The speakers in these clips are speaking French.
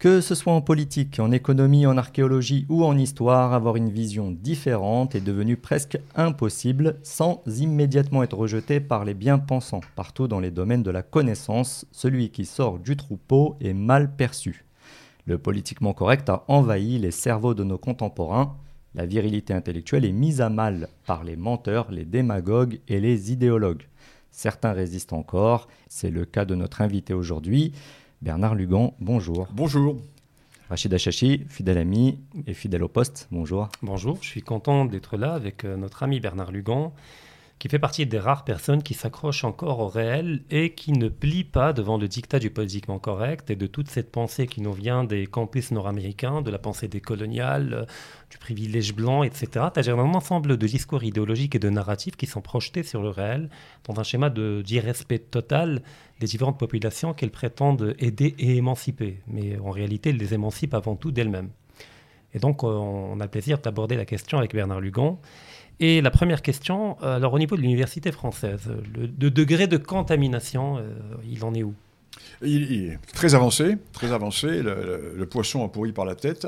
Que ce soit en politique, en économie, en archéologie ou en histoire, avoir une vision différente est devenu presque impossible sans immédiatement être rejeté par les bien-pensants. Partout dans les domaines de la connaissance, celui qui sort du troupeau est mal perçu. Le politiquement correct a envahi les cerveaux de nos contemporains. La virilité intellectuelle est mise à mal par les menteurs, les démagogues et les idéologues. Certains résistent encore, c'est le cas de notre invité aujourd'hui. Bernard Lugan, bonjour. Bonjour. Rachid Achachi, fidèle ami et fidèle au poste, bonjour. Bonjour, je suis content d'être là avec euh, notre ami Bernard Lugan, qui fait partie des rares personnes qui s'accrochent encore au réel et qui ne plient pas devant le dictat du politiquement correct et de toute cette pensée qui nous vient des campus nord-américains, de la pensée décoloniale, du privilège blanc, etc. As un ensemble de discours idéologiques et de narratifs qui sont projetés sur le réel dans un schéma d'irrespect total des différentes populations qu'elles prétendent aider et émanciper. Mais en réalité, elles les émancipent avant tout d'elles-mêmes. Et donc, euh, on a le plaisir d'aborder la question avec Bernard Lugan. Et la première question, euh, alors au niveau de l'université française, le, degré de contamination, euh, il en est où? Il, est très avancé, très avancé. Le, poisson a pourri par la tête.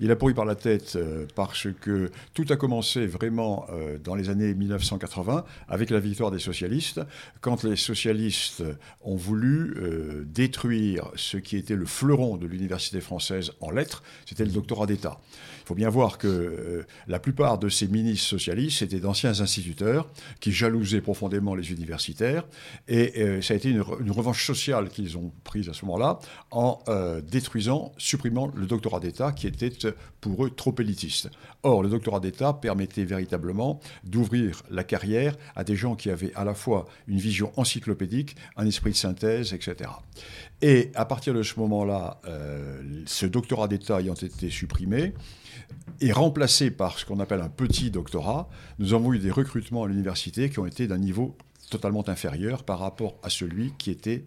Il a pourri par la tête euh, parce que tout a commencé vraiment dans les années 1980 avec la victoire des socialistes, quand les socialistes ont voulu détruire ce qui était le fleuron de l'université française en lettres, c'était le doctorat d'État. Il faut bien voir que euh, la plupart de ces ministres socialistes étaient d'anciens instituteurs qui jalousaient profondément les universitaires. Et euh, ça a été une, revanche sociale qu'ils ont prise à ce moment-là en euh, détruisant, supprimant le doctorat d'État qui était pour eux trop élitiste. Or, le doctorat d'État permettait véritablement d'ouvrir la carrière à des gens qui avaient à la fois une vision encyclopédique, un esprit de synthèse, etc. Et à partir de ce moment-là, ce doctorat d'État ayant été supprimé, et remplacé par ce qu'on appelle un petit doctorat, nous avons eu des recrutements à l'université qui ont été d'un niveau totalement inférieur par rapport à celui qui était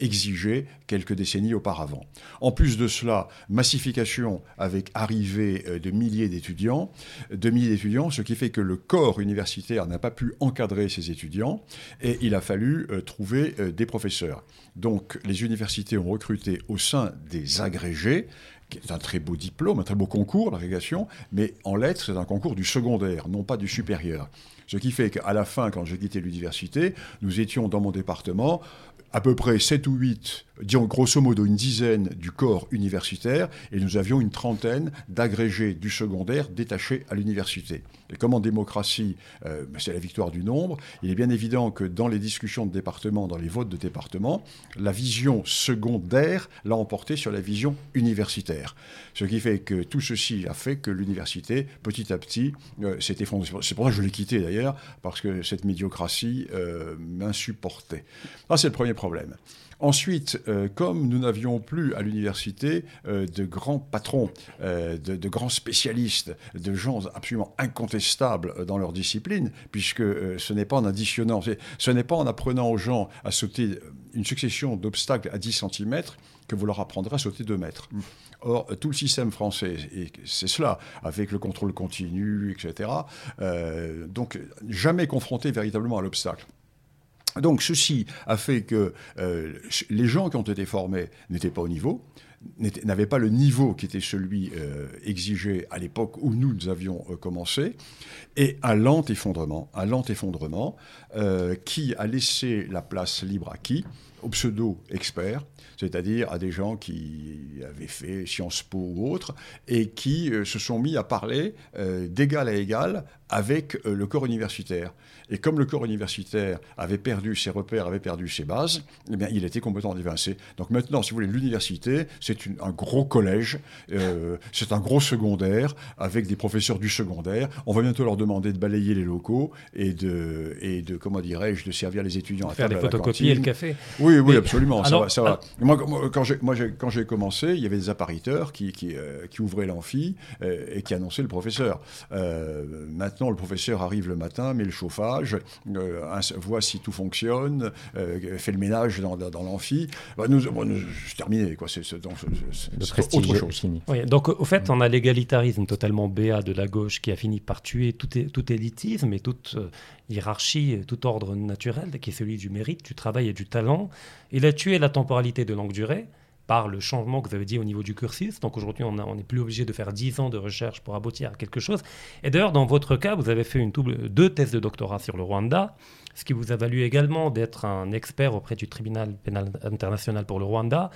exigé quelques décennies auparavant. En plus de cela, massification avec arrivée euh, de milliers d'étudiants, de milliers d'étudiants, ce qui fait que le corps universitaire n'a pas pu encadrer ces étudiants et il a fallu euh, trouver euh, des professeurs. Donc les universités ont recruté au sein des agrégés qui est un très beau diplôme, un très beau concours, l'agrégation, mais en lettres, c'est un concours du secondaire, non pas du supérieur. Ce qui fait qu'à la fin, quand j'ai quitté l'université, nous étions dans mon département à peu près 7 ou 8, disons grosso modo une dizaine du corps universitaire, et nous avions une trentaine d'agrégés du secondaire détachés à l'université. Et comme en démocratie, euh, ben, c'est la victoire du nombre, il est bien évident que dans les discussions de département, dans les votes de département, la vision secondaire l'a emporté sur la vision universitaire. Ce qui fait que tout ceci a fait que l'université, petit à petit, euh, s'est effondrée. C'est pour ça que je l'ai quitté d'ailleurs, parce que cette médiocratie euh, m'insupportait. Ça, c'est le premier problème. Ensuite, euh, comme nous n'avions plus à l'université euh, de grands patrons, euh, de, grands spécialistes, de gens absolument incontestables dans leur discipline, puisque ce n'est pas en additionnant, ce n'est pas en apprenant aux gens à sauter une succession d'obstacles à 10 cm que vous leur apprendrez à sauter 2 mètres. Or, tout le système français, et c'est cela, avec le contrôle continu, etc., donc jamais confronté véritablement à l'obstacle. Donc ceci a fait que euh, les gens qui ont été formés n'étaient pas au niveau, n'avaient pas le niveau qui était celui euh, exigé à l'époque où nous, nous avions euh, commencé, et un lent effondrement, un lent effondrement qui a laissé la place libre à qui? Aux pseudo-experts, c'est-à-dire à des gens qui avaient fait Sciences Po ou autres, et qui se sont mis à parler d'égal à égal avec le corps universitaire. Et comme le corps universitaire avait perdu ses repères, avait perdu ses bases, eh bien, il était complètement dévincé. Donc maintenant, si vous voulez, l'université, c'est un gros collège, euh, c'est un gros secondaire, avec des professeurs du secondaire. On va bientôt leur demander de balayer les locaux et de, et de comment dirais-je, de servir les étudiants à faire des photocopies et le café. Oui, oui, absolument, ça va. Ça va. Moi, quand j'ai commencé, il y avait des appariteurs qui, qui, euh, qui ouvraient l'amphi euh, et qui annonçaient le professeur. maintenant, le professeur arrive le matin, met le chauffage, euh, voit si tout fonctionne, euh, fait le ménage dans, l'amphi. Bah, nous, c'est terminé, quoi. C'est, autre chose. donc, au fait, on a l'égalitarisme totalement béat de la gauche qui a fini par tuer tout, tout élitisme et toute euh, hiérarchie, tout ordre naturel, qui est celui du mérite, du travail et du talent. Il a tué la temporalité de longue durée par le changement que vous avez dit au niveau du cursus. Donc aujourd'hui, on n'est plus obligé de faire 10 ans de recherche pour aboutir à quelque chose. Et d'ailleurs, dans votre cas, vous avez fait une double, deux thèses de doctorat sur le Rwanda, ce qui vous a valu également d'être un expert auprès du tribunal pénal international pour le Rwanda.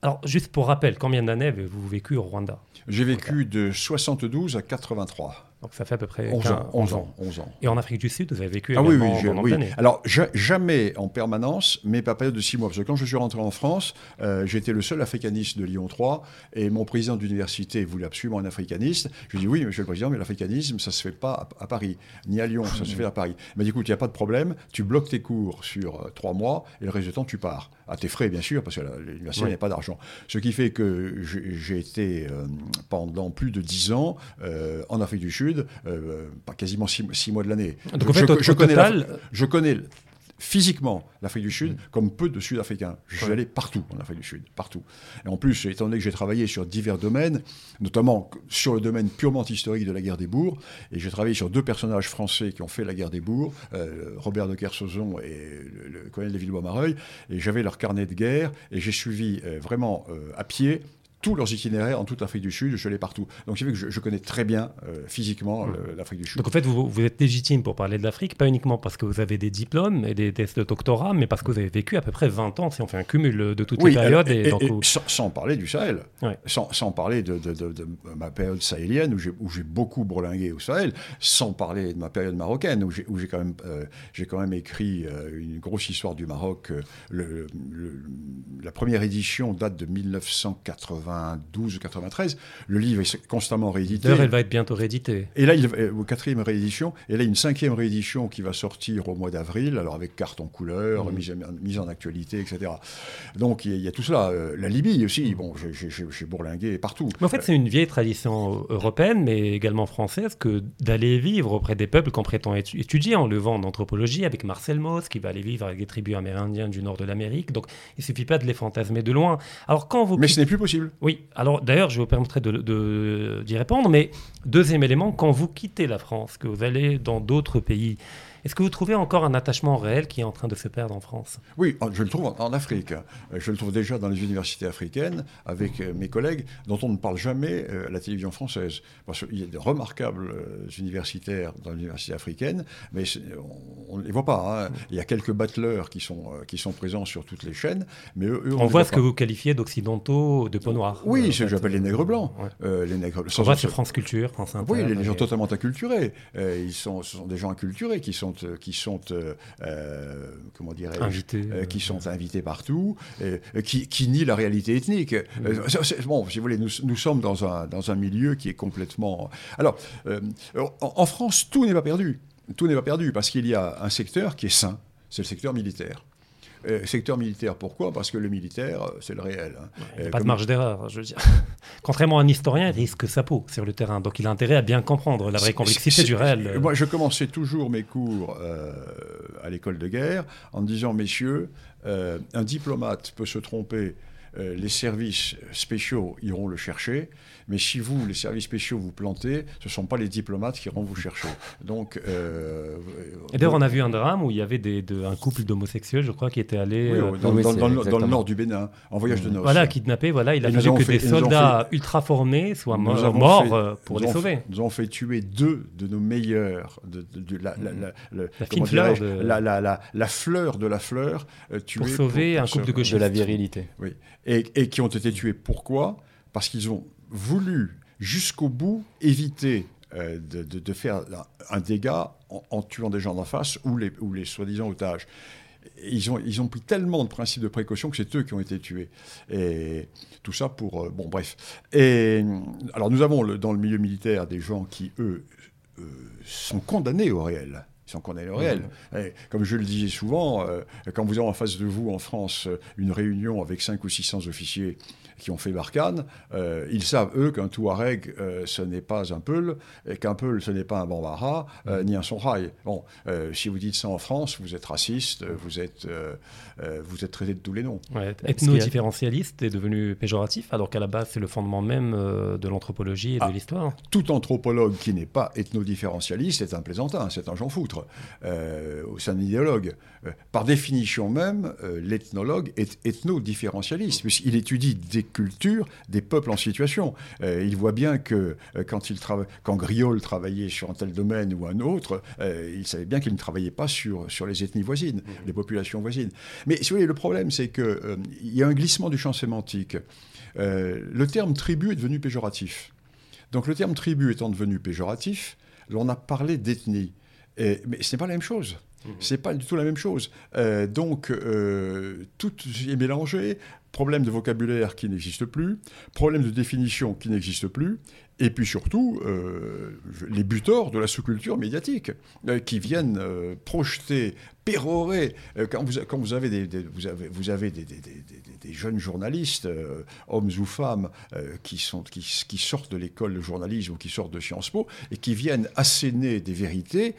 Alors, juste pour rappel, combien d'années avez-vous vécu au Rwanda? J'ai vécu de 72 à 83. Donc ça fait à peu près 11 ans, 11 ans, 11 ans. Et en Afrique du Sud, vous avez vécu ah, oui, oui, oui. Alors jamais en permanence, mais pas période de 6 mois. Parce que quand je suis rentré en France, euh, j'étais le seul africaniste de Lyon 3 et mon président d'université voulait absolument un africaniste. Je lui ai dit oui, monsieur le président, mais l'africanisme, ça se fait pas à, à, Paris, ni à Lyon, ça se fait à Paris. Il m'a dit écoute, il n'y a pas de problème, tu bloques tes cours sur euh, 3 mois et le reste du temps, tu pars. À tes frais, bien sûr, parce que l'université Oui. n'a pas d'argent. Ce qui fait que j'ai été euh, pendant plus de 10 ans euh, en Afrique du Sud, euh, pas quasiment 6 mois de l'année. Donc en fait, je, au- je au connais total, je connais physiquement l'Afrique du Sud Mm. comme peu de Sud-Africains. Je suis allé partout en Afrique du Sud, partout. Et en plus, étant donné que j'ai travaillé sur divers domaines, notamment sur le domaine purement historique de la guerre des bourgs, et j'ai travaillé sur deux personnages français qui ont fait la guerre des bourgs, euh, Robert de Kersozon et le, le colonel de Villebois-Mareuil, et j'avais leur carnet de guerre, et j'ai suivi euh, vraiment euh, à pied tous leurs itinéraires en toute l'Afrique du Sud, je allé partout. Donc c'est vrai que je, je connais très bien euh, physiquement Mm. le- l'Afrique du Sud. Donc en fait, vous, vous êtes légitime pour parler de l'Afrique, pas uniquement parce que vous avez des diplômes et des tests de doctorat, mais parce que vous avez vécu à peu près 20 ans, si on fait un cumul de toutes les périodes. alors, Et, et- donc, et vous- sans, sans parler du Sahel, Ouais. sans, sans parler de, de- de- de ma période sahélienne où j'ai, beaucoup bourlingué au Sahel, sans parler de ma période marocaine où j'ai, quand même, euh, quand même écrit euh, une grosse histoire du Maroc. euh, le- le- la première édition date de 1992 ou 93. Le livre est constamment réédité. D'ailleurs, elle va être bientôt rééditée. Et là, il, euh, au quatrième réédition, et là, une cinquième réédition qui va sortir au mois d'avril, alors avec carte en couleur, mise, en, mise en actualité, etc. Donc, il y, a- il y a tout cela. Euh, la Libye aussi, bon, j'ai- bourlingué partout. Mais en fait, c'est une vieille tradition européenne, mais également française, que d'aller vivre auprès des peuples qu'on prétend étu- étudier en levant en anthropologie avec Marcel Mauss, qui va aller vivre avec des tribus amérindiennes du nord de l'Amérique. Donc, il suffit pas de les fantasmer de loin. Alors, quand vous Mais ce n'est plus possible. Oui, alors d'ailleurs, je vous permettrai d'y répondre, mais deuxième élément, quand vous quittez la France, que vous allez dans d'autres pays, est-ce que vous trouvez encore un attachement réel qui est en train de se perdre en France? Oui, je le trouve en, Afrique. Euh, Je le trouve déjà dans les universités africaines, avec euh, mes collègues, dont on ne parle jamais euh, à la télévision française. Parce qu'il y a de remarquables universitaires dans l'université africaine, mais c'est- on ne les voit pas. hein. Il y a quelques battleurs qui sont, qui sont présents sur toutes les chaînes, mais eux, eux, On les voit ce que vous qualifiez d'occidentaux, de peau noire. Oui, Euh, c'est ce que j'appelle les nègres blancs. ouais. Euh, les nègres, On voit sur France Culture, France Inter. oui, les, les gens totalement acculturés. Euh, ils sont, ce sont des gens acculturés qui sont, euh, qui sont euh, euh, comment dirais-je, Invités, euh, qui sont invités partout, qui, qui nient la réalité ethnique. Bon, si vous voulez, nous, nous sommes dans un, dans un milieu qui est complètement. Alors, en, en France, tout n'est pas perdu. Tout n'est pas perdu parce qu'il y a un secteur qui est sain, c'est le secteur militaire. Euh, secteur militaire, pourquoi? Parce que le militaire, euh, c'est le réel. hein. Il n'y a Euh, pas de marge d'erreur, je veux dire. Contrairement à un historien, il risque sa peau sur le terrain. Donc il a intérêt à bien comprendre la vraie complexité du réel. Moi, je commençais toujours mes cours euh, à l'école de guerre en me disant, messieurs, un diplomate peut se tromper, euh, les services spéciaux iront le chercher, mais si vous, les services spéciaux, vous plantez, ce ne sont pas les diplomates qui iront vous chercher. Donc, euh, Et d'ailleurs, on a vu un drame où il y avait des, de- un couple d'homosexuels, je crois, qui était allé. oui, euh, dans, oui, dans- c'est dans le- dans le exactement. nord du Bénin, en voyage de noces. Voilà, kidnappé, voilà, il a fallu que fait- des soldats ultra formés soient morts, avons morts, fait- pour nous les sauver. nous avons fait tuer deux de nos meilleurs, de, de- de la, la, la- le- La comment fine fleur de- la, la, la, la fleur de la fleur, euh, tuée Pour sauver un pour couple de gauchistes. de la virilité. Oui. Et, qui ont été tués. Pourquoi? Parce qu'ils ont voulu, jusqu'au bout, éviter euh, de, faire un, dégât en, tuant des gens d'en face ou les, soi-disant otages. Ils ont, pris tellement de principes de précaution que c'est eux qui ont été tués. Et tout ça pour... euh, bon, bref. Alors, nous avons dans le milieu militaire des gens qui, eux, euh, sont condamnés au réel. Ils sont condamnés au réel. Et comme je le disais souvent, euh, quand vous avez en face de vous en France euh, une réunion avec 5 ou 600 officiers qui ont fait Barkhane, ils savent, eux, qu'un Touareg, ce n'est pas un Peul, et qu'un Peul, ce n'est pas un Bambara, ni un Songhai. Bon, si vous dites ça en France, vous êtes raciste, vous êtes, vous êtes traité de tous les noms. Ethno-différentialiste est devenu péjoratif, alors qu'à la base, c'est le fondement même de l'anthropologie et de ah, l'histoire. Tout anthropologue qui n'est pas ethno-différentialiste est un plaisantin, c'est un Jean Foutre, euh, c'est un idéologue. Euh, par définition même, euh, l'ethnologue est ethno-différentialiste, puisqu'il étudie des cultures, des peuples en situation. il voit bien que quand, il quand Griol travaillait sur un tel domaine ou un autre, il savait bien qu'il ne travaillait pas sur, sur les ethnies voisines, mmh. les populations voisines. Mais si vous voulez, le problème, c'est qu'il il y a un glissement du champ sémantique. le terme tribu est devenu péjoratif. Donc le terme tribu étant devenu péjoratif, on a parlé d'ethnie. mais ce n'est pas la même chose. Mmh. Ce n'est pas du tout la même chose. Euh, donc, euh, tout est mélangé. Problème de vocabulaire qui n'existe plus, problème de définition qui n'existe plus, et puis surtout, euh, les buteurs de la sous-culture médiatique, euh, qui viennent euh, projeter, pérorer. quand, vous, avez des, jeunes journalistes, hommes ou femmes, qui, sortent de l'école de journalisme ou qui sortent de Sciences Po, et qui viennent asséner des vérités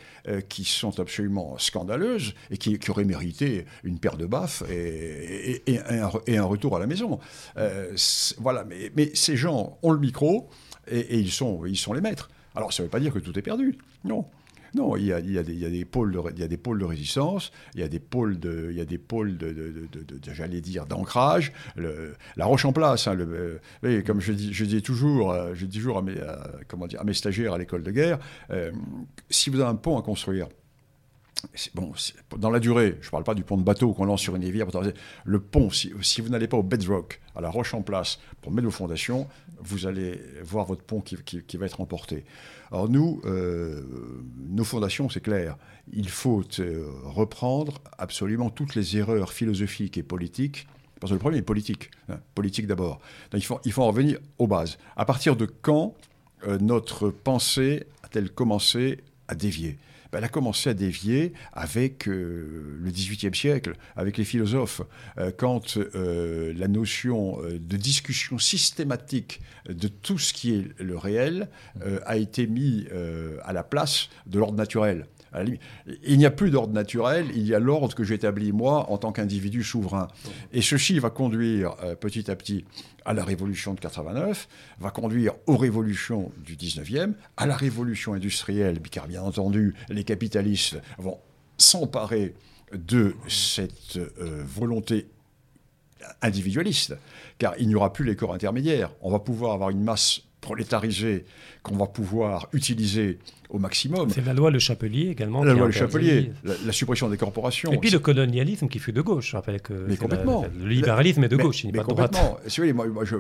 qui sont absolument scandaleuses et qui, auraient mérité une paire de baffes et, un, et un, retour à la maison. voilà, mais ces gens ont le micro et, ils, sont, ils sont les maîtres. Alors, ça ne veut pas dire que tout est perdu. Non. Non, il y, a, des, pôles de, il y a des pôles de résistance, il y a des pôles il y a des pôles de, j'allais dire, d'ancrage. La roche en place, hein, euh, comme je dis, je dis toujours, euh, je dis toujours à mes, comment dire, à mes stagiaires à l'école de guerre, euh, si vous avez un pont à construire, Bon, dans la durée, je ne parle pas du pont de bateau qu'on lance sur une rivière. Le pont, si, vous n'allez pas au bedrock, à la roche en place, pour mettre vos fondations, vous allez voir votre pont qui, va être emporté. Alors nous, euh, nos fondations, c'est clair. Il faut euh, reprendre absolument toutes les erreurs philosophiques et politiques. Parce que le problème est politique. Hein, politique d'abord. Il faut, en revenir aux bases. À partir de quand euh, notre pensée a-t-elle commencé à dévier? Ben, elle a commencé à dévier avec euh, le XVIIIe siècle, avec les philosophes, euh, quand euh, la notion de discussion systématique de tout ce qui est le réel a été mis à la place de l'ordre naturel. Il n'y a plus d'ordre naturel, il y a l'ordre que j'établis moi en tant qu'individu souverain. Et ceci va conduire petit à petit à la révolution de 89, va conduire aux révolutions du 19e, à la révolution industrielle, car bien entendu, les capitalistes vont s'emparer de cette euh, volonté individualiste, car il n'y aura plus les corps intermédiaires. On va pouvoir avoir une masse prolétarisée qu'on va pouvoir utiliser au maximum. C'est la loi Le Chapelier également. La loi Le Chapelier, la, suppression des corporations. Et puis le colonialisme qui fut de gauche, je rappelle que mais complètement. le libéralisme est de gauche, il n'est pas de droite. Complètement. moi, moi je,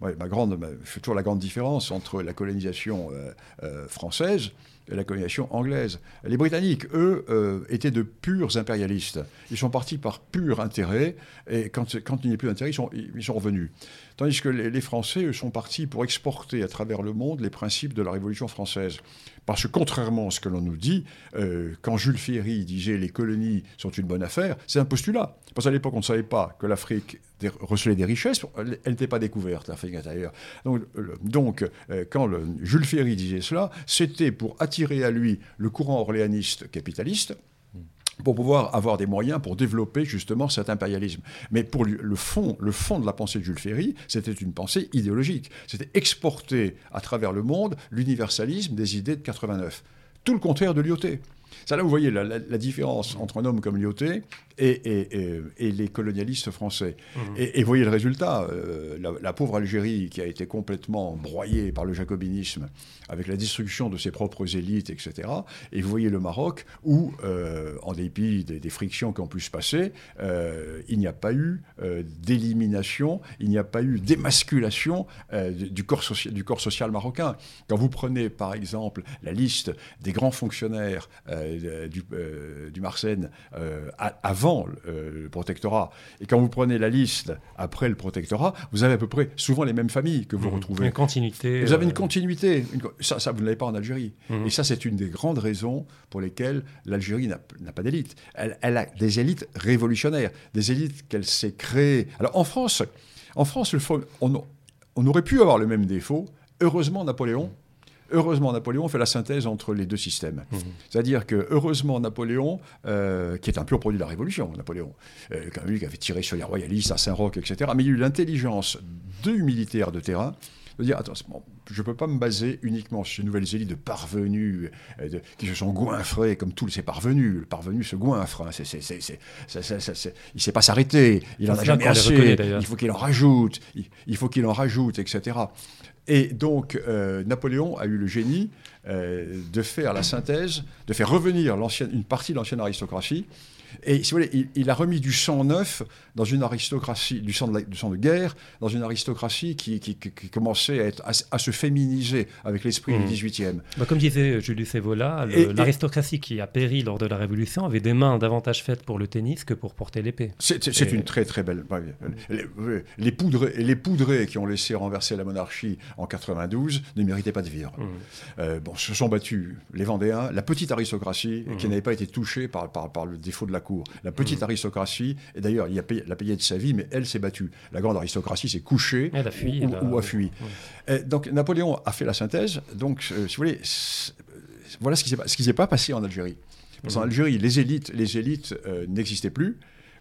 ma grande, je fais toujours la grande différence entre la colonisation euh, euh, française la colonisation anglaise. Les Britanniques, eux, euh, étaient de purs impérialistes. Ils sont partis par pur intérêt, et quand, quand il n'y a plus d'intérêt, ils sont, ils sont revenus. Tandis que les, Français, sont partis pour exporter à travers le monde les principes de la Révolution française. Parce que contrairement à ce que l'on nous dit, euh, quand Jules Ferry disait les colonies sont une bonne affaire, c'est un postulat. Parce qu'à l'époque, on ne savait pas que l'Afrique recelait des richesses, elle n'était pas découverte, l'Afrique intérieure. Donc, donc euh, quand Jules Ferry disait cela, c'était pour attirer à lui le courant orléaniste capitaliste, pour pouvoir avoir des moyens pour développer justement cet impérialisme. Mais pour le fond, le fond de la pensée de Jules Ferry, c'était une pensée idéologique. C'était exporter à travers le monde l'universalisme des idées de 89. Tout le contraire de Lyoté. Ça là, vous voyez la, différence entre un homme comme Lyoté et, les colonialistes français. Mmh. Et, vous voyez le résultat, euh, la, pauvre Algérie qui a été complètement broyée par le jacobinisme, avec la destruction de ses propres élites, etc. Et vous voyez le Maroc où, euh, en dépit des, frictions qui ont pu se passer, euh, il n'y a pas eu d'élimination, il n'y a pas eu d'émasculation du, corps du corps social marocain. Quand vous prenez, par exemple, la liste des grands fonctionnaires du, du avant euh, le protectorat. Et quand vous prenez la liste après le protectorat, vous avez à peu près souvent les mêmes familles que vous mmh. retrouvez. Une continuité. Vous avez une euh, continuité. Ça, ça, vous ne l'avez pas en Algérie. Mmh. Et ça, c'est une des grandes raisons pour lesquelles l'Algérie n'a pas d'élite. Elle, elle, a des élites révolutionnaires, des élites qu'elle s'est créées. Alors en France, En France, le on aurait pu avoir le même défaut. Heureusement, Napoléon. Heureusement, Napoléon fait la synthèse entre les deux systèmes. Mhm. C'est-à-dire que, heureusement, Napoléon, euh, qui est un pur produit de la Révolution, Napoléon, euh, quand même, lui qui avait tiré sur les royalistes à Saint-Roch, etc., mais il a eu l'intelligence du militaire de terrain de dire attends, bon, je ne peux pas me baser uniquement sur une nouvelle élite de parvenus euh, de- qui se sont goinfrés comme tous ces parvenus. Le parvenu se goinfre. hein, c'est- c'est- c'est- il ne sait pas s'arrêter. Il en a jamais assez. Il faut qu'il en rajoute. Il, il faut qu'il en rajoute, etc. Et donc, euh, Napoléon a eu le génie euh, de faire la synthèse, de faire revenir une partie de l'ancienne aristocratie. Et si vous voulez, il, il a remis du sang neuf dans une aristocratie, du sang de, la- du sang de guerre, dans une aristocratie qui, qui- qui- qui commençait à, être, à, s- à se féminiser avec l'esprit du 18e. Bah, comme disait Julius Evola, Et- l'aristocratie qui a péri lors de la Révolution avait des mains davantage faites pour le tennis que pour porter l'épée. C'est Et- une très très belle. Les, oui, les, poudrés, les poudrés qui ont laissé renverser la monarchie en 92 ne méritaient pas de vivre. Mhm. Euh, bon, se sont battus les Vendéens, la petite aristocratie qui Mhm. n'avait pas été touchée par, par, par le défaut de la cour. La petite aristocratie, et d'ailleurs, il a payé, elle a payé de sa vie, mais elle s'est battue. La grande aristocratie s'est couchée Elle a fui, ou, elle a- ou a fui. Et donc Napoléon a fait la synthèse. Donc, euh, si vous voulez, voilà ce qui qui s'est pas passé en Algérie. Parce qu'en Mhm. Algérie, les élites, les élites euh, n'existaient plus.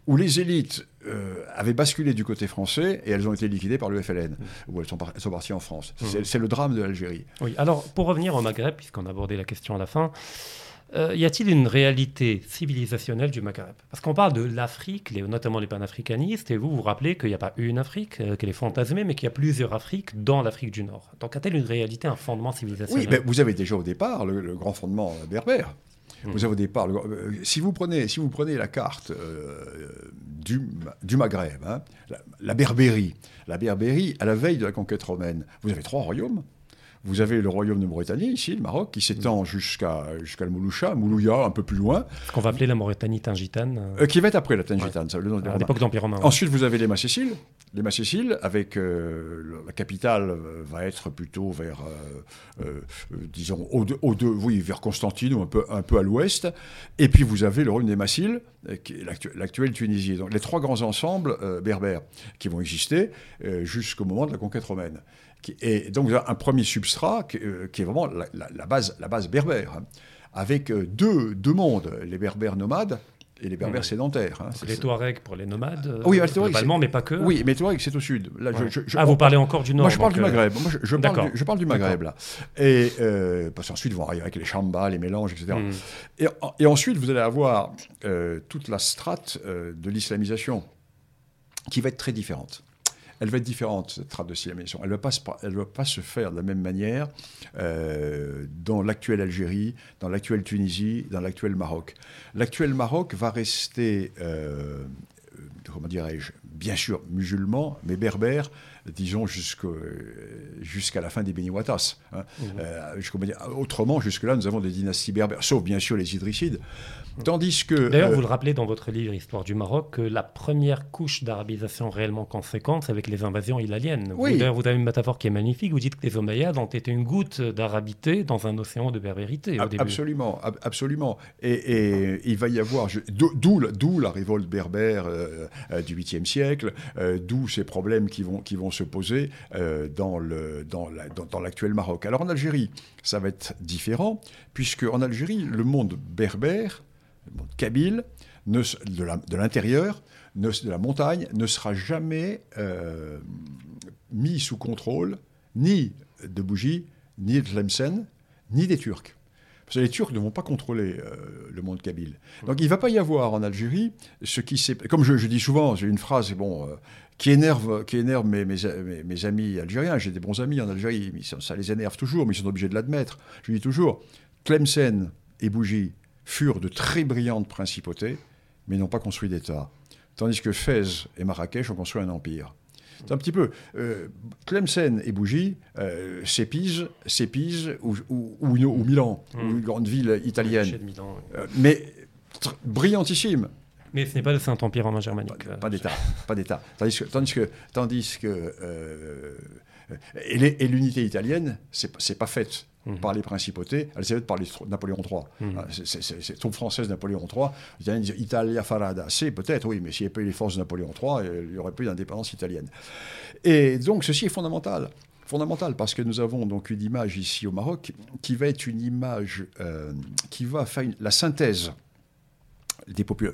Où les élites euh, avaient basculé du côté français et elles ont été liquidées par le FLN, où elles sont, par- elles sont parties en France. C'est- C'est le drame de l'Algérie. Oui, alors pour revenir au Maghreb, puisqu'on a abordé la question à la fin, euh, y a-t-il une réalité civilisationnelle du Maghreb? Parce qu'on parle de l'Afrique, notamment les panafricanistes, et vous vous rappelez qu'il n'y a pas une Afrique, euh, qu'elle est fantasmée, mais qu'il y a plusieurs Afriques dans l'Afrique du Nord. Donc a-t-elle une réalité, un fondement Oui, civilisationnel mais vous avez déjà au départ le, le grand fondement euh, berbère. Mhm. Vous avez au départ, le- euh, si, vous prenez, si vous prenez la carte du, du Maghreb, hein, la, la Berbérie, la Berbérie, à la veille de la conquête romaine, vous avez trois royaumes. Vous avez le royaume de Mauritanie, ici, le Maroc, qui s'étend jusqu'à jusqu'à le Mouloucha, Moulouya, un peu plus loin, Ce qu'on va appeler la Mauritanie tingitane, euh, euh, qui va être après la Tangitane, ça, le nom à l'époque d'Empire romain. Ensuite, vous avez les Massiciles. Les avec euh, la capitale euh, va être plutôt vers, euh, disons, au, de- au oui, vers Constantine ou un peu, un peu à l'ouest. Et puis vous avez le royaume des Massiles, qui est l'actu- l'actuelle Tunisie. Donc les trois grands ensembles berbères qui vont exister jusqu'au moment de la conquête romaine. Et donc un premier substrat qui, est vraiment la, la- base, la base berbère, hein, avec deux, deux mondes, les berbères nomades et les berbères Mhm. sédentaires. hein. Les Touaregs pour les nomades, euh, Oui, les Touaregs, globalement, mais pas que. oui, mais que c'est au sud. Là, je- Ouais. je- je- ah, vous parlez encore du Nord Moi, je parle du euh, Maghreb. Moi, je, je parle D'accord. du, je parle du Maghreb, là. Et euh, parce qu'ensuite, ils vont arriver avec les chambas, les mélanges, etc. hmm. Et, et ensuite, vous allez avoir euh, toute la strate euh, de l'islamisation qui va être très différente. Elle va être différente, cette strate de. Elle ne va, pas se- elle va pas se faire de la même manière euh, dans l'actuelle Algérie, dans l'actuelle Tunisie, dans l'actuel Maroc. L'actuel Maroc va rester, euh, comment dirais-je, bien sûr musulman, mais berbère, disons jusqu'à la fin des Beni Watas. hein. Mhm. Euh, autrement, jusque-là, nous avons des dynasties berbères, sauf bien sûr les Idrissides. Tandis que. D'ailleurs, euh, vous le rappelez dans votre livre Histoire du Maroc que la première couche d'arabisation réellement conséquente, c'est avec les invasions ilaliennes. Oui. D'ailleurs, vous avez une métaphore qui est magnifique. Vous dites que les Omeyyades ont été une goutte d'arabité dans un océan de berbérité au Ab- début. Absolument, ab- absolument. Et, et il va y avoir, d'où la- révolte berbère euh, euh, du 8e siècle, d'où ces problèmes qui vont, qui vont se poser dans le- dans la- dans- dans l'actuel Maroc. Alors en Algérie, ça va être différent, puisque en Algérie, le monde berbère, le monde kabyle, ne de de l'intérieur, s- de la montagne, ne sera jamais euh, mis sous contrôle ni de Bougie, ni de Tlemcen, ni des Turcs. Parce que les Turcs ne vont pas contrôler euh, le monde kabyle. Donc il ne va pas y avoir en Algérie ce qui s'est... Comme je, je dis souvent, j'ai une phrase bon, euh, qui énerve, qui énerve mes, mes, mes- mes amis algériens. J'ai des bons amis en Algérie, mais ça, ça les énerve toujours, mais ils sont obligés de l'admettre. Je dis toujours, Tlemcen et Bougie furent de très brillantes principautés, mais n'ont pas construit d'État. Tandis que Fès et Marrakech ont construit un empire. C'est un petit peu. Euh, Tlemcen et Bougie, euh, c'est Pise, c'est Pise ou, ou, ou, ou Milan, Mm. ou une grande ville italienne. Milan, oui. Euh, mais brillantissime. Mais ce n'est pas le Saint-Empire romain germanique. Pas, d'État, pas d'État. Tandis que, tandis que, tandis que et l'unité italienne, c'est pas faite Mhm. par les principautés, elle s'est faite par les, Napoléon III. Mhm. Ah, c'est troupe française Napoléon III. Les disent Italia farada. C'est peut-être, oui, mais s'il n'y avait pas eu les forces de Napoléon III, il n'y aurait eu d'indépendance italienne. Et donc, ceci est fondamental fondamental parce que nous avons donc une image ici au Maroc qui va être une image euh, qui va faire la synthèse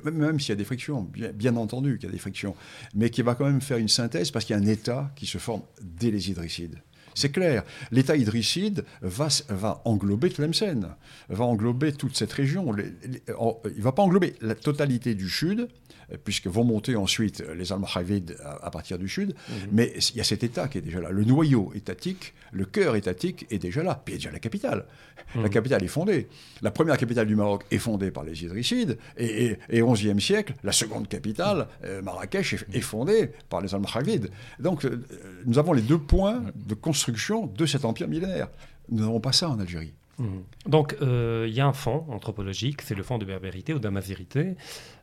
même, s'il y a des frictions, bien, entendu qu'il y a des frictions, mais qui va quand même faire une synthèse parce qu'il y a un État qui se forme dès les Idrissides. C'est clair. L'État idrisside va, va englober Tlemcen, va englober toute cette région. il ne va pas englober la totalité du sud, puisque vont monter ensuite les Almoravides à, partir du sud, mhm. mais il y a cet État qui est déjà là. Le noyau étatique, le cœur étatique est déjà là. Puis il y a déjà la capitale. La mhm. capitale est fondée. La première capitale du Maroc est fondée par les Idrissides, et, au XIe siècle, la seconde capitale, euh, Marrakech, est, fondée par les Almoravides. Donc euh, nous avons les deux points de construction de cet empire millénaire. Nous n'avons pas ça en Algérie. Mhm. Donc, euh, il y a un fond anthropologique, c'est le fond de berbérité ou d'amazérité,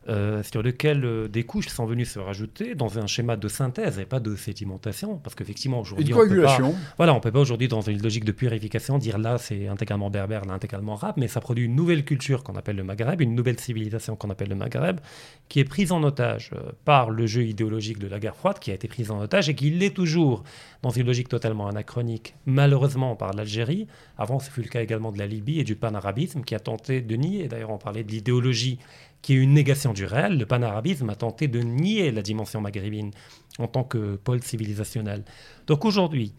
euh, sur lequel euh, des couches sont venues se rajouter dans un schéma de synthèse et pas de sédimentation, parce qu'effectivement aujourd'hui, on peut pas, voilà, on peut pas aujourd'hui dans une logique de purification dire là c'est intégralement berbère, là intégralement arabe, mais ça produit une nouvelle culture qu'on appelle le Maghreb, une nouvelle civilisation qu'on appelle le Maghreb, qui est prise en otage par le jeu idéologique de la guerre froide, qui a été prise en otage et qui l'est toujours dans une logique totalement anachronique, malheureusement par l'Algérie. Avant, ce fut le cas également de la Libye et du panarabisme qui a tenté de nier, d'ailleurs on parlait de l'idéologie qui est une négation du réel, le panarabisme a tenté de nier la dimension maghrébine en tant que pôle civilisationnel. Donc aujourd'hui,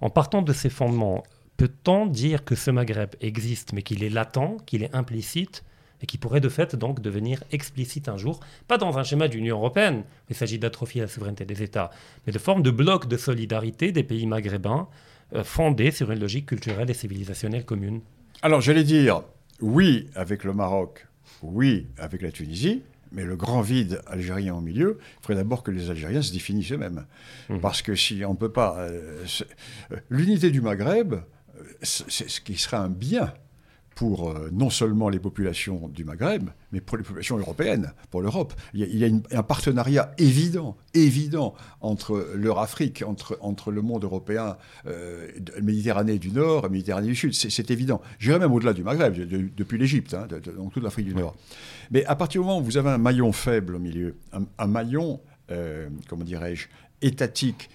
en partant de ces fondements, peut-on dire que ce Maghreb existe mais qu'il est latent, qu'il est implicite et qui pourrait de fait donc devenir explicite un jour, pas dans un schéma d'Union européenne, il s'agit d'atrophier la souveraineté des États, mais de forme de bloc de solidarité des pays maghrébins euh, fondés sur une logique culturelle et civilisationnelle commune Alors j'allais dire oui avec le Maroc, oui avec la Tunisie, mais le grand vide algérien au milieu, il faudrait d'abord que les Algériens se définissent eux-mêmes. Mmh. Parce que si on ne peut pas... Euh, euh, l'unité du Maghreb, c'est ce qui serait un bien pour euh, non seulement les populations du Maghreb, mais pour les populations européennes, pour l'Europe. Il y a, un partenariat évident, évident entre l'Eurafrique, entre, entre le monde européen, euh, Méditerranée du Nord, Méditerranée du Sud. C'est évident. J'irais même au-delà du Maghreb, depuis l'Égypte, hein, donc toute l'Afrique du Nord. Mais à partir du moment où vous avez un maillon faible au milieu, un, maillon, euh, comment dirais-je, étatique,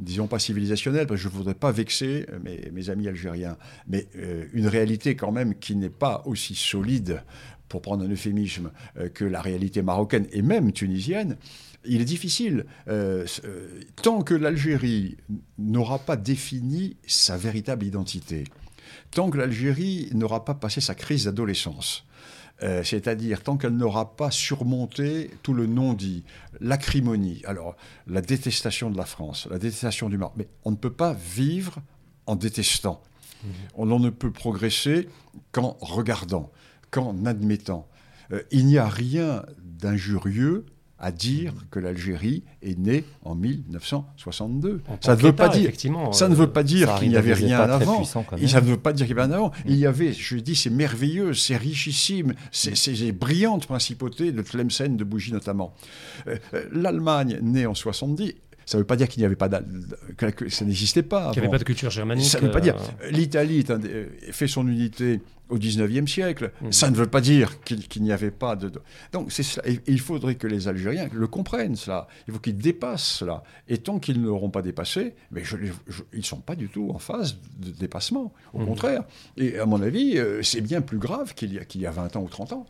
disons pas civilisationnelle, parce que je ne voudrais pas vexer euh, mes, amis algériens, mais euh, une réalité quand même qui n'est pas aussi solide, pour prendre un euphémisme, euh, que la réalité marocaine et même tunisienne, il est difficile, tant que l'Algérie n'aura pas défini sa véritable identité, tant que l'Algérie n'aura pas passé sa crise d'adolescence, c'est-à-dire tant qu'elle n'aura pas surmonté tout le non-dit, l'acrimonie, alors la détestation de la France, la détestation du Maroc. Mais on ne peut pas vivre en détestant. Mmh. On ne peut progresser qu'en regardant, qu'en admettant. Euh, il n'y a rien d'injurieux à dire que l'Algérie est née en 1962. ça ne veut pas dire, ça ne veut pas dire qu'il n'y avait rien avant. ça ne veut pas dire qu'il y avait rien avant. Il y avait, je dis, c'est merveilleux, c'est richissime, ces brillantes principautés de Tlemcen, de Bougie notamment. Euh, euh, L'Allemagne née en 70 ça ne veut pas dire qu'il n'y avait pas que ça n'existait pas. Qu'il n'y avait pas de culture germanique. Ça ne veut pas dire. Euh, L'Italie fait son unité au XIXe siècle. Mm. Ça ne veut pas dire qu'il n'y avait pas de. Donc il faudrait que les Algériens le comprennent cela. Il faut qu'ils dépassent cela. Et tant qu'ils ne l'auront pas dépassé, mais je, ils ne sont pas du tout en phase de dépassement. Au mm. contraire. Et à mon avis, euh, c'est bien plus grave qu'il y, a, qu'il y a 20 ans ou 30 ans.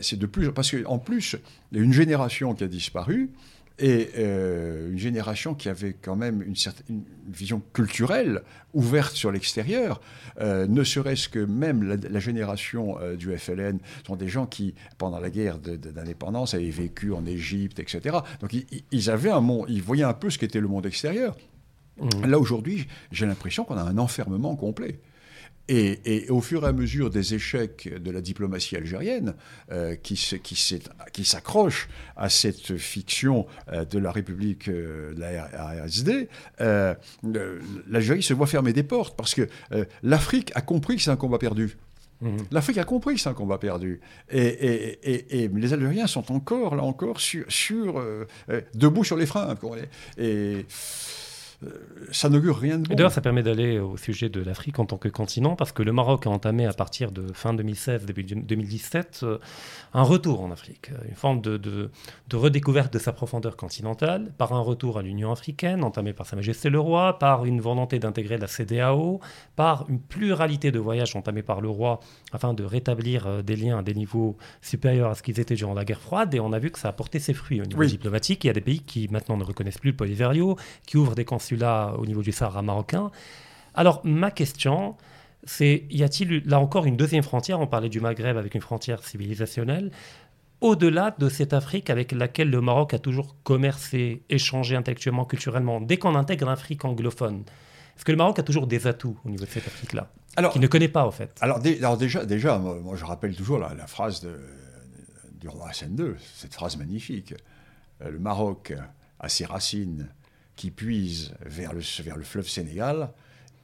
C'est de plus parce qu'en plus, il y a une génération qui a disparu et euh, une génération qui avait quand même une certaine vision culturelle ouverte sur l'extérieur, euh, ne serait-ce que même la, génération euh, du FLN sont des gens qui, pendant la guerre d'indépendance, avaient vécu en Égypte, etc. Donc ils, avaient un monde, ils voyaient un peu ce qu'était le monde extérieur. Mmh. Là aujourd'hui, j'ai l'impression qu'on a un enfermement complet. Et, au fur et à mesure des échecs de la diplomatie algérienne, euh, qui, qui s'accroche à cette fiction euh, de la République euh, de la RSD, l'Algérie se voit fermer des portes parce que l'Afrique a compris que c'est un combat perdu. Mhm. L'Afrique a compris que c'est un combat perdu. Et, les Algériens sont encore, là encore, sur, debout sur les freins. Et ça n'augure rien de bon. D'ailleurs, ça permet d'aller au sujet de l'Afrique en tant que continent, parce que le Maroc a entamé à partir de fin 2016, début 2017, euh, un retour en Afrique, une forme de, de, redécouverte de sa profondeur continentale, par un retour à l'Union africaine, entamé par Sa Majesté le Roi, par une volonté d'intégrer la CDAO, par une pluralité de voyages entamés par le Roi, afin de rétablir euh, des liens à des niveaux supérieurs à ce qu'ils étaient durant la guerre froide, et on a vu que ça a porté ses fruits au niveau diplomatique. Il y a des pays qui maintenant ne reconnaissent plus le Polisario, qui ouvrent des celui-là au niveau du Sahara marocain. Alors, ma question, c'est y a-t-il là encore une deuxième frontière? On parlait du Maghreb avec une frontière civilisationnelle. Au-delà de cette Afrique avec laquelle le Maroc a toujours commercé, échangé intellectuellement, culturellement, dès qu'on intègre l'Afrique anglophone, est-ce que le Maroc a toujours des atouts au niveau de cette Afrique-là? Qu'il ne connaît pas, en fait. Alors, déjà, déjà moi, je rappelle toujours la, phrase de, du roi Hassan II, cette phrase magnifique. Euh, le Maroc a ses racines qui puise vers le, vers le fleuve Sénégal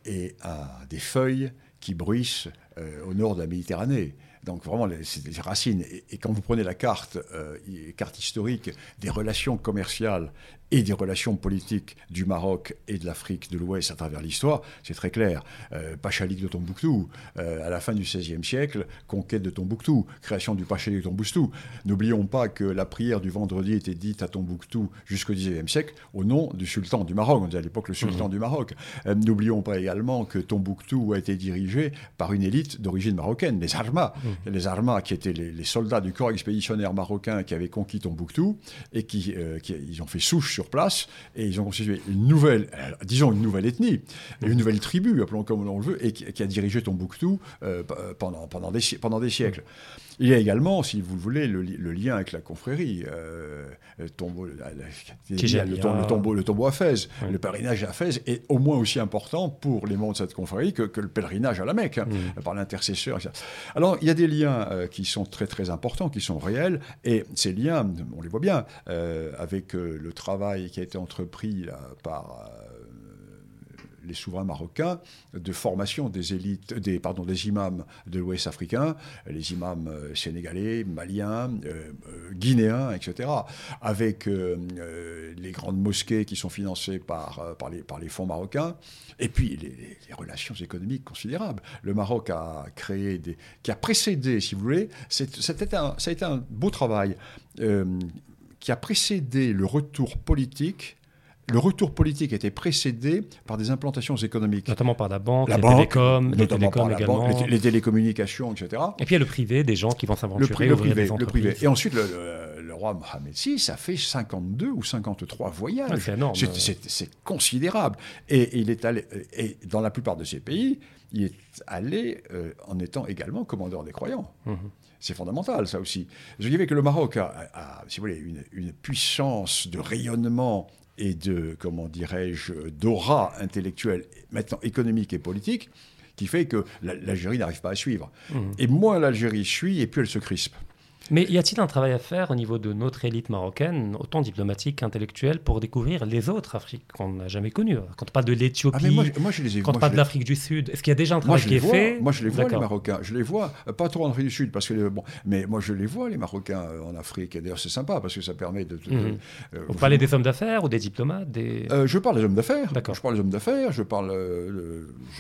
et à des feuilles qui bruissent euh, au nord de la Méditerranée. Donc vraiment, c'est des racines. Et, quand vous prenez la carte, euh, carte historique des relations commerciales et des relations politiques du Maroc et de l'Afrique de l'Ouest à travers l'histoire, c'est très clair. Euh, Pachalik de Tombouctou, euh, à la fin du XVIe siècle, conquête de Tombouctou, création du Pachalik de Tombouctou. N'oublions pas que la prière du vendredi était dite à Tombouctou jusqu'au XIXe siècle au nom du sultan du Maroc. On disait à l'époque le sultan mmh. du Maroc. Euh, n'oublions pas également que Tombouctou a été dirigé par une élite d'origine marocaine, les Armas. Mmh. Les Armas qui étaient les, soldats du corps expéditionnaire marocain qui avaient conquis Tombouctou et qui, qui ils ont fait souche sur place et ils ont constitué une nouvelle, euh, disons une nouvelle ethnie, une nouvelle tribu, appelons comme on le veut, et qui, a dirigé Tombouctou euh, pendant, pendant, des, pendant des siècles. Il y a également, si vous voulez, le, lien avec la confrérie. Euh, le, tombeau, le, tombeau, le tombeau à Fès. Le pèlerinage à Fès est au moins aussi important pour les membres de cette confrérie que, le pèlerinage à la Mecque, hein, par l'intercesseur. Alors, il y a des liens euh, qui sont très très importants, qui sont réels, et ces liens, on les voit bien, euh, avec le travail qui a été entrepris par les souverains marocains de formation des élites, des, pardon, des imams de l'Ouest africain, les imams euh, sénégalais, maliens, euh, euh, guinéens, etc., avec les grandes mosquées qui sont financées par, par, les, par les fonds marocains, et puis les, relations économiques considérables. Le Maroc a créé des... qui a précédé, si vous voulez, c'était un, ça a été un beau travail qui a précédé le retour politique le retour politique était précédé par des implantations économiques. Notamment par la banque, la les télécoms, les, télécoms également. les, télécommunications, etc. Et puis il y a le privé, des gens qui vont s'aventurer, le, privé, le privé. Et ensuite, le, roi Mohamed VI, ça fait 52 ou 53 voyages. Ah, c'est énorme. C'est considérable. Et, il est allé, et dans la plupart de ces pays, il est allé euh, en étant également commandeur des croyants. Mhm. C'est fondamental, ça aussi. Je dirais que le Maroc a, si vous voulez, une, une, puissance de rayonnement et de, comment dirais-je, d'aura intellectuelle, maintenant économique et politique, qui fait que l'Algérie n'arrive pas à suivre. Mmh. Et moins l'Algérie suit, et plus elle se crispe. Mais y a-t-il un travail à faire au niveau de notre élite marocaine, autant diplomatique qu'intellectuelle, pour découvrir les autres Afriques qu'on n'a jamais connues? Quand on parle de l'Éthiopie, ah moi, moi, ai, quand on parle de l'Afrique du Sud, est-ce qu'il y a déjà un travail qui est fait? Moi, je les vois, les Marocains. Je les vois, euh, pas trop en Afrique du Sud, parce que, bon, mais moi, je les vois, les Marocains, euh, en Afrique. Et d'ailleurs, c'est sympa, parce que ça permet de... Mhm. Euh, Vous parlez des hommes d'affaires ou des diplomates des... Je parle des hommes d'affaires. D'accord. Je parle des hommes d'affaires, je parle...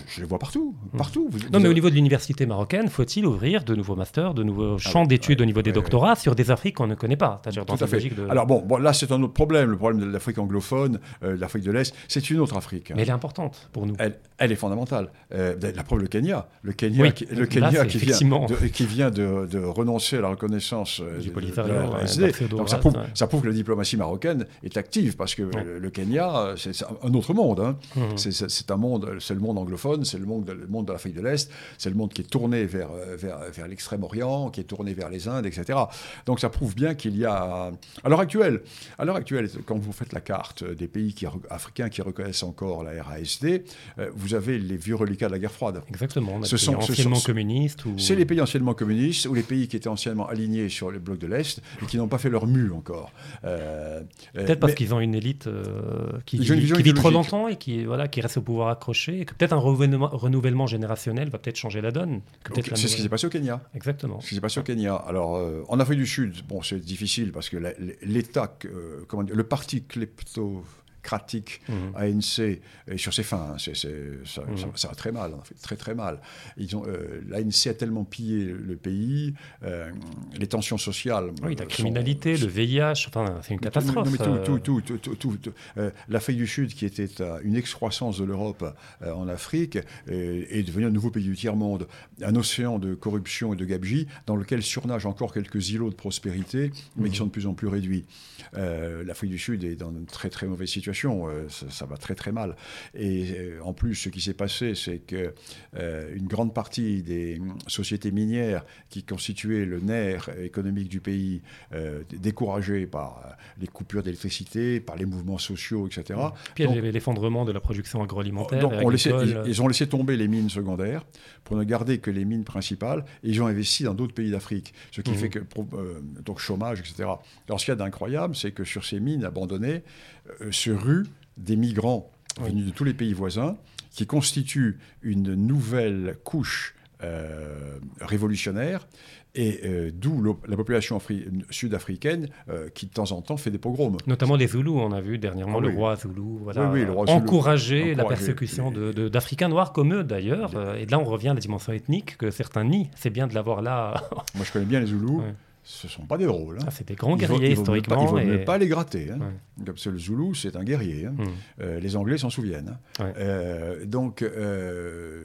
je, les vois partout, mhm. partout. non, mais au niveau de l'université marocaine, faut-il ouvrir de nouveaux masters, de nouveaux ah champs d'études au niveau des doctorats sur des Afrique qu'on ne connaît pas. C'est-à-dire dans De... Alors bon, bon, là c'est un autre problème. Le problème de l'Afrique anglophone, euh, l'Afrique de l'Est, c'est une autre Afrique. Mais elle est importante pour nous. Elle, elle est fondamentale. Euh, la preuve, le Kenya. Le Kenya, qui, le Kenya qui, vient de, qui, vient de, renoncer à la reconnaissance euh, du de, Donc ça prouve, ça prouve, que la diplomatie marocaine est active parce que le, Kenya, c'est un autre monde. Hein. Mmh. C'est un monde, c'est le monde anglophone, c'est le monde, le monde de l'Afrique de l'Est, c'est le monde qui est tourné vers, vers, vers l'extrême-orient, qui est tourné vers les Indes, etc. etc. Donc ça prouve bien qu'il y a, à l'heure actuelle, à l'heure actuelle, quand vous faites la carte des pays qui, africains qui reconnaissent encore la RASD, euh, vous avez les vieux reliquats de la guerre froide. Exactement. ce sont anciennement communistes. Ou... C'est les pays anciennement communistes ou les pays qui étaient anciennement alignés sur le bloc de l'Est et qui n'ont pas fait leur mue encore. Euh, peut-être parce qu'ils ont une élite qui, vit, trop longtemps et qui, voilà, qui reste au pouvoir accroché et que peut-être un renouvellement, générationnel va peut-être changer la donne. C'est ce qui s'est passé au Kenya. Exactement. Ce qui s'est passé au Kenya. Alors, euh, en Afrique du Sud, bon, c'est difficile parce que l'État, euh, le parti klepto cratique mmh. ANC et sur ses fins. Hein, ça, mmh. ça, va très mal, très très mal. Ils ont, euh, L'ANC a tellement pillé le pays, euh, les tensions sociales. Oui, la criminalité, le VIH, enfin, c'est une catastrophe. euh, L'Afrique du Sud, qui était une excroissance de l'Europe en Afrique, est devenue un nouveau pays du tiers-monde, un océan de corruption et de gabegie dans lequel surnagent encore quelques îlots de prospérité, mais qui mmh. sont de plus en plus réduits. L'Afrique du Sud est dans une très très mauvaise situation euh, ça, va très très mal. Et euh, en plus, ce qui s'est passé, c'est que euh, une grande partie des sociétés minières qui constituaient le nerf économique du pays, découragées par les coupures d'électricité, par les mouvements sociaux, etc. Puis il y avait l'effondrement de la production agroalimentaire. Donc ils, ont laissé tomber les mines secondaires pour ne garder que les mines principales et ils ont investi dans d'autres pays d'Afrique. Ce qui mmh. fait que, donc chômage, etc. Alors ce qu'il y a d'incroyable, c'est que sur ces mines abandonnées, se des migrants venus de tous les pays voisins qui constituent une nouvelle couche euh, révolutionnaire et euh, d'où la population sud-africaine euh, qui de temps en temps fait des pogroms. Notamment les Zoulous, on a vu dernièrement ah le, roi Zoulou, voilà, encourager la persécution d'Africains noirs comme eux d'ailleurs. et là on revient à la dimension ethnique que certains nient. C'est bien de l'avoir là. Moi je connais bien les Zoulous ce ne sont pas des drôles. Hein. Ah, c'est des grands guerriers historiquement. Il ne faut, pas, les gratter. Hein. Comme le Zoulou, c'est un guerrier. Hein. Hmm. Euh, les Anglais s'en souviennent. Hein. Euh, donc, euh,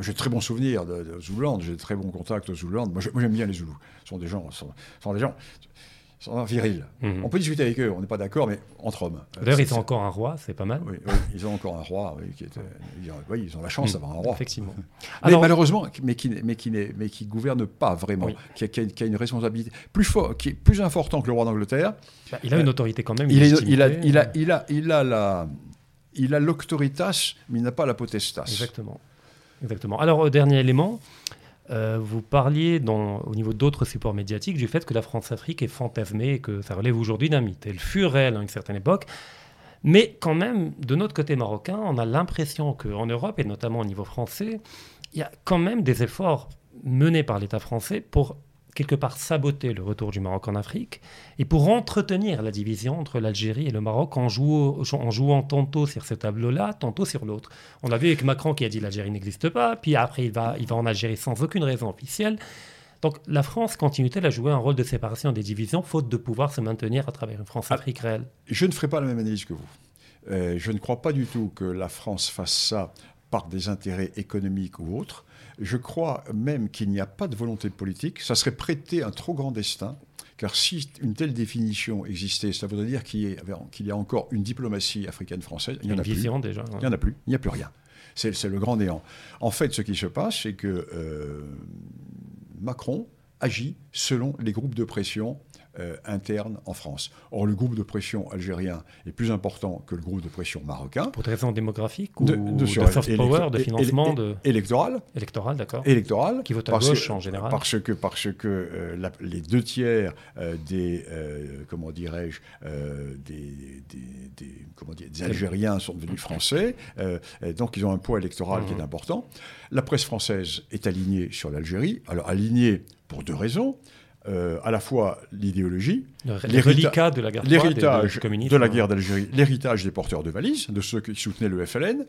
j'ai de très bons souvenirs de, de Zouland, j'ai de très bons contacts au Zouland. Moi, j'aime bien les Zoulous. Ce sont des gens, sont, sont des gens sont virils. Mhm. On peut discuter avec eux, on n'est pas d'accord, mais entre hommes. D'ailleurs, ils ont encore un roi, c'est pas mal. Oui, ils ont encore un roi, oui, qui ils ont la chance mhm. d'avoir un roi. Effectivement. Mais malheureusement, mais qui, mais qui, mais qui gouverne pas vraiment, qui, a, une responsabilité plus forte, qui est plus important que le roi d'Angleterre. Bah, il a une autorité quand même. Il, il, a, il, a, il, a, il a la, il a l'auctoritas, mais il n'a pas la potestas. Exactement. Exactement. Alors, dernier élément, euh, vous parliez au niveau d'autres supports médiatiques du fait que la France-Afrique est fantasmée et que ça relève aujourd'hui d'un mythe. Elle fut réelle à une certaine époque. Mais quand même, de notre côté marocain, on a l'impression qu'en Europe, et notamment au niveau français, il y a quand même des efforts menés par l'État français pour quelque part saboter le retour du Maroc en Afrique et pour entretenir la division entre l'Algérie et le Maroc en, jouant, en jouant tantôt sur ce tableau-là, tantôt sur l'autre. On a vu avec Macron qui a dit l'Algérie n'existe pas, puis après il va, il va en Algérie sans aucune raison officielle. Donc la France continue-t-elle à jouer un rôle de séparation des divisions, faute de pouvoir se maintenir à travers une France-Afrique ah, réelle? Je ne ferai pas la même analyse que vous. Euh, je ne crois pas du tout que la France fasse ça par des intérêts économiques ou autres. Je crois même qu'il n'y a pas de volonté politique. Ça serait prêter un trop grand destin. Car si une telle définition existait, ça voudrait dire qu'il y, a encore une diplomatie africaine-française. Il y en a vision plus. déjà. Il n'y en a plus. Il n'y a plus rien. C'est le grand néant. En fait, ce qui se passe, c'est que euh, Macron agit selon les groupes de pression euh, interne en France. Or, le groupe de pression algérien est plus important que le groupe de pression marocain. Pour des raisons démographiques ou de, soft power, de financement de... Électoral. Électoral, d'accord. Électoral. Qui vote à gauche en général. Parce que, parce que euh, les deux tiers euh, des, comment dirais-je, des, des, comment dire, des Algériens sont devenus français, donc ils ont un poids électoral qui est mhm. important. La presse française est alignée sur l'Algérie, alors alignée pour deux raisons. Euh, à la fois l'idéologie, l'héritage de la guerre de la guerre d'Algérie, l'héritage des porteurs de valises, de ceux qui soutenaient le FLN,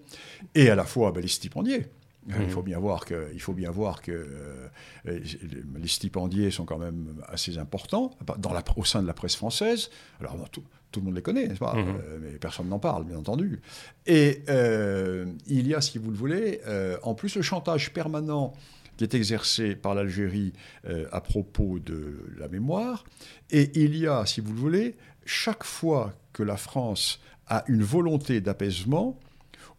et à la fois ben, les stipendiés. Il, mmh. faut bien voir que, il faut bien voir que euh, les stipendiés sont quand même assez importants dans la, au sein de la presse française. Alors, tout, tout le monde les connaît, n'est-ce pas mmh. euh, Mais personne n'en parle, bien entendu. Et il y a, si vous le voulez, en plus le chantage permanent qui est exercé par l'Algérie euh, à propos de la mémoire. Et il y a, si vous le voulez, chaque fois que la France a une volonté d'apaisement,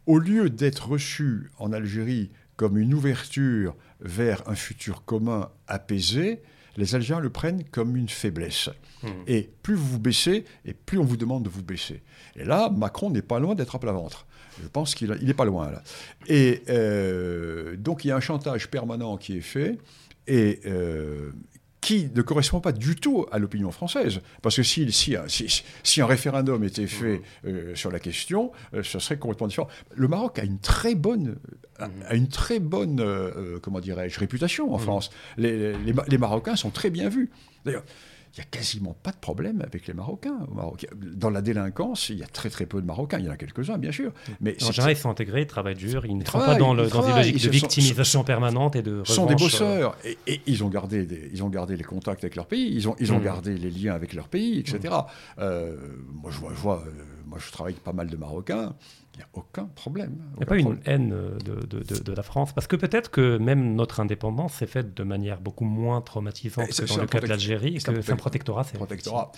au lieu d'être reçue en Algérie comme une ouverture vers un futur commun apaisé, les Algériens le prennent comme une faiblesse. Mhm. Et plus vous vous baissez, et plus on vous demande de vous baisser. Et là, Macron n'est pas loin d'être à plat ventre. Je pense qu'il n'est pas loin là. Et euh, donc il y a un chantage permanent qui est fait. Et euh, qui ne correspond pas du tout à l'opinion française. Parce que si, si, si, si, un référendum était fait euh, sur la question, euh, ce serait complètement différent. Le Maroc a une très bonne, a une très bonne euh, comment dirais-je, réputation en France. Les, les, les, Marocains sont très bien vus. D'ailleurs, il n'y a quasiment pas de problème avec les Marocains. Dans la délinquance, il y a très très peu de Marocains. Il y en a quelques-uns, bien sûr. Mais en général, ils sont intégrés, ils travaillent dur, ils ne sont pas dans, le, dans une logique de victimisation permanente et de Ils sont des bosseurs. Et, et, ils, ont gardé des, ils ont gardé les contacts avec leur pays, ils ont, ils ont mmh. gardé les liens avec leur pays, etc. Mmh. Euh, moi, je vois, je vois moi, je travaille avec pas mal de Marocains. Il n'y a aucun problème. Il n'y a pas problème. une haine de, de, de, de, la France Parce que peut-être que même notre indépendance s'est faite de manière beaucoup moins traumatisante que dans le cas de l'Algérie. C'est un, protectorat, c'est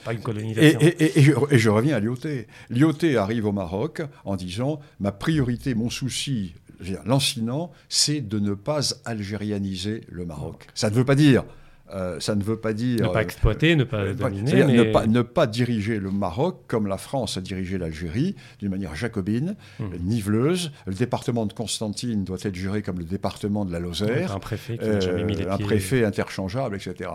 pas une colonisation. Et, et, et, je, et, je, reviens à Lyoté. Lyoté arrive au Maroc en disant Ma priorité, mon souci, lancinant, c'est de ne pas algérianiser le Maroc. Ça ne veut pas dire euh, ça ne veut pas dire... Ne pas exploiter, ne pas dominer. Mais... Ne, pas, ne, pas, diriger le Maroc comme la France a dirigé l'Algérie, d'une manière jacobine, mmh. niveleuse. Le département de Constantine doit être géré comme le département de la Lozère. un préfet qui euh, jamais mis les Un pieds... préfet interchangeable, etc.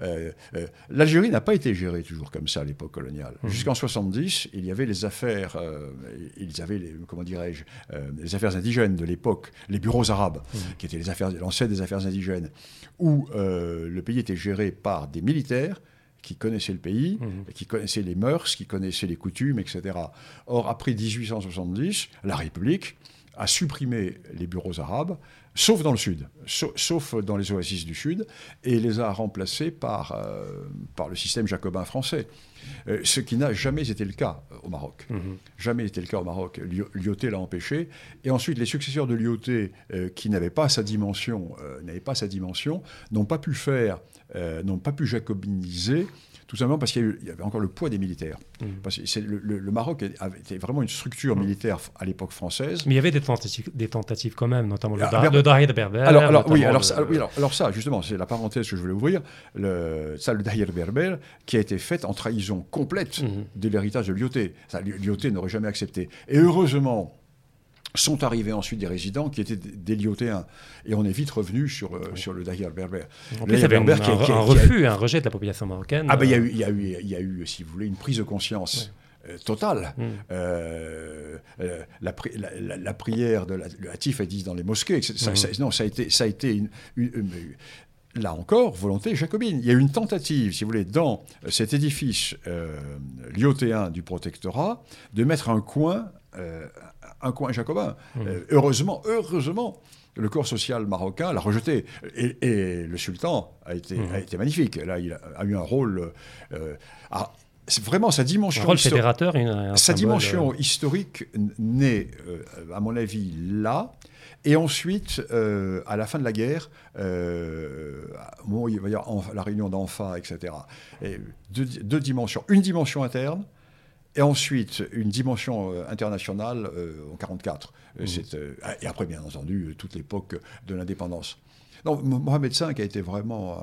Ouais. Euh, L'Algérie n'a pas été gérée toujours comme ça à l'époque coloniale. Mmh. Jusqu'en 70, il y avait les affaires, ils avaient les, comment dirais-je, les affaires indigènes de l'époque, les bureaux arabes, mmh. qui étaient les affaires, l'ancêtre des affaires indigènes, où le pays était géré par des militaires qui connaissaient le pays, mmh. qui connaissaient les mœurs, qui connaissaient les coutumes, etc. Or, après 1870, la République a supprimé les bureaux arabes, sauf dans le sud, sauf dans les oasis du sud, et les a remplacés par, euh, par le système jacobin français. Euh, ce qui n'a jamais été le cas au Maroc. Mmh. Jamais été le cas au Maroc. Lyoté l'a empêché. Et ensuite, les successeurs de Lyoté, euh, qui n'avaient pas sa dimension, n'avaient pas sa dimension, n'ont pas pu faire, n'ont pas pu jacobiniser tout simplement parce qu'il y, y, avait encore le poids des militaires. Mmh. Parce que le, le, le, Maroc était vraiment une structure mmh. militaire à l'époque française. Mais il y avait des tentatives, des tentatives quand même, notamment le, ah, le Dahir de Berber. Alors, alors oui, alors, ça, oui alors, alors, ça, justement, c'est la parenthèse que je voulais ouvrir. Le, ça, le Dahir de Berber, qui a été fait en trahison complète mmh. de l'héritage de Lyoté. Lyoté n'aurait jamais accepté. Et heureusement, sont arrivés ensuite des résidents qui étaient des Lyotéens. Et on est vite revenu sur, euh, sur le Dahir Berber. En plus, il y avait un, qui, qui, un refus, a... un rejet de la population marocaine. Ah ben, il, y a eu, il, y a eu, il y a eu, si vous voulez, une prise de conscience. Euh, totale. Mm. Euh, la, la, la, prière de la, le Hatif est dit dans les mosquées. Ça, mm. ça, non, ça a été, ça a été une, une, une, là encore, volonté jacobine. Il y a eu une tentative, si vous voulez, dans cet édifice euh, lyotéen du protectorat, de mettre un coin, euh, un coin jacobin. Mmh. Euh, heureusement, heureusement, le corps social marocain l'a rejeté. Et, et, le sultan a été, mmh. a été magnifique. Là, il a, a eu un rôle. Euh, à, c'est vraiment sa dimension. Un rôle fédérateur. Une, un sa dimension historique naît, euh, à mon avis, là. Et ensuite, euh, à la fin de la guerre, bon, il va y avoir la réunion d'Anfa, etc. Et deux, deux, dimensions. Une dimension interne, et ensuite une dimension euh, internationale euh, en 1944. Mmh. Euh, et après, bien entendu, toute l'époque de l'indépendance. Donc, Mohamed V a été vraiment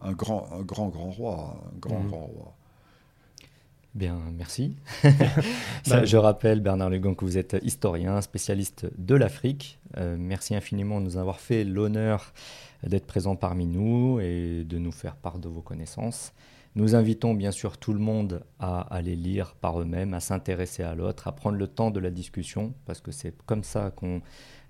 un grand, un grand, grand roi. Un grand, mmh. grand roi. Bien, merci. bah, je rappelle, Bernard Legon, que vous êtes historien, spécialiste de l'Afrique. Euh, merci infiniment de nous avoir fait l'honneur d'être présent parmi nous et de nous faire part de vos connaissances. Nous invitons bien sûr tout le monde à aller lire par eux-mêmes, à s'intéresser à l'autre, à prendre le temps de la discussion, parce que c'est comme ça qu'on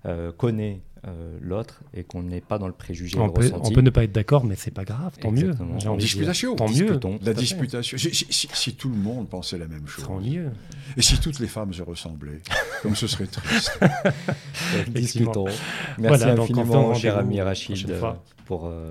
euh, connaît euh, l'autre et qu'on n'est pas dans le préjugé. On, peut, on peut, ne pas être d'accord, mais c'est pas grave, tant Exactement. mieux. Disputation. Tant mieux. La disputation. Si, si, si, tout le monde pensait la même chose. Tant mieux. Et si toutes les femmes se ressemblaient, comme ce serait triste. Discutons. Merci voilà, infiniment, cher ami Rachid, pour euh,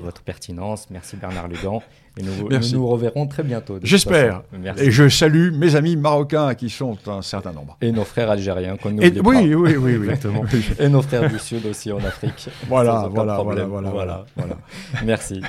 votre pertinence. Merci Bernard Lugan. Et nous, nous, nous reverrons très bientôt. J'espère. Et je salue mes amis marocains qui sont un certain nombre. Et nos frères algériens qu'on n'oublie pas. Oui, oui, oui. oui. Exactement. Et nos frères du Sud aussi en Afrique. Voilà, voilà, voilà, voilà, voilà, voilà. Merci.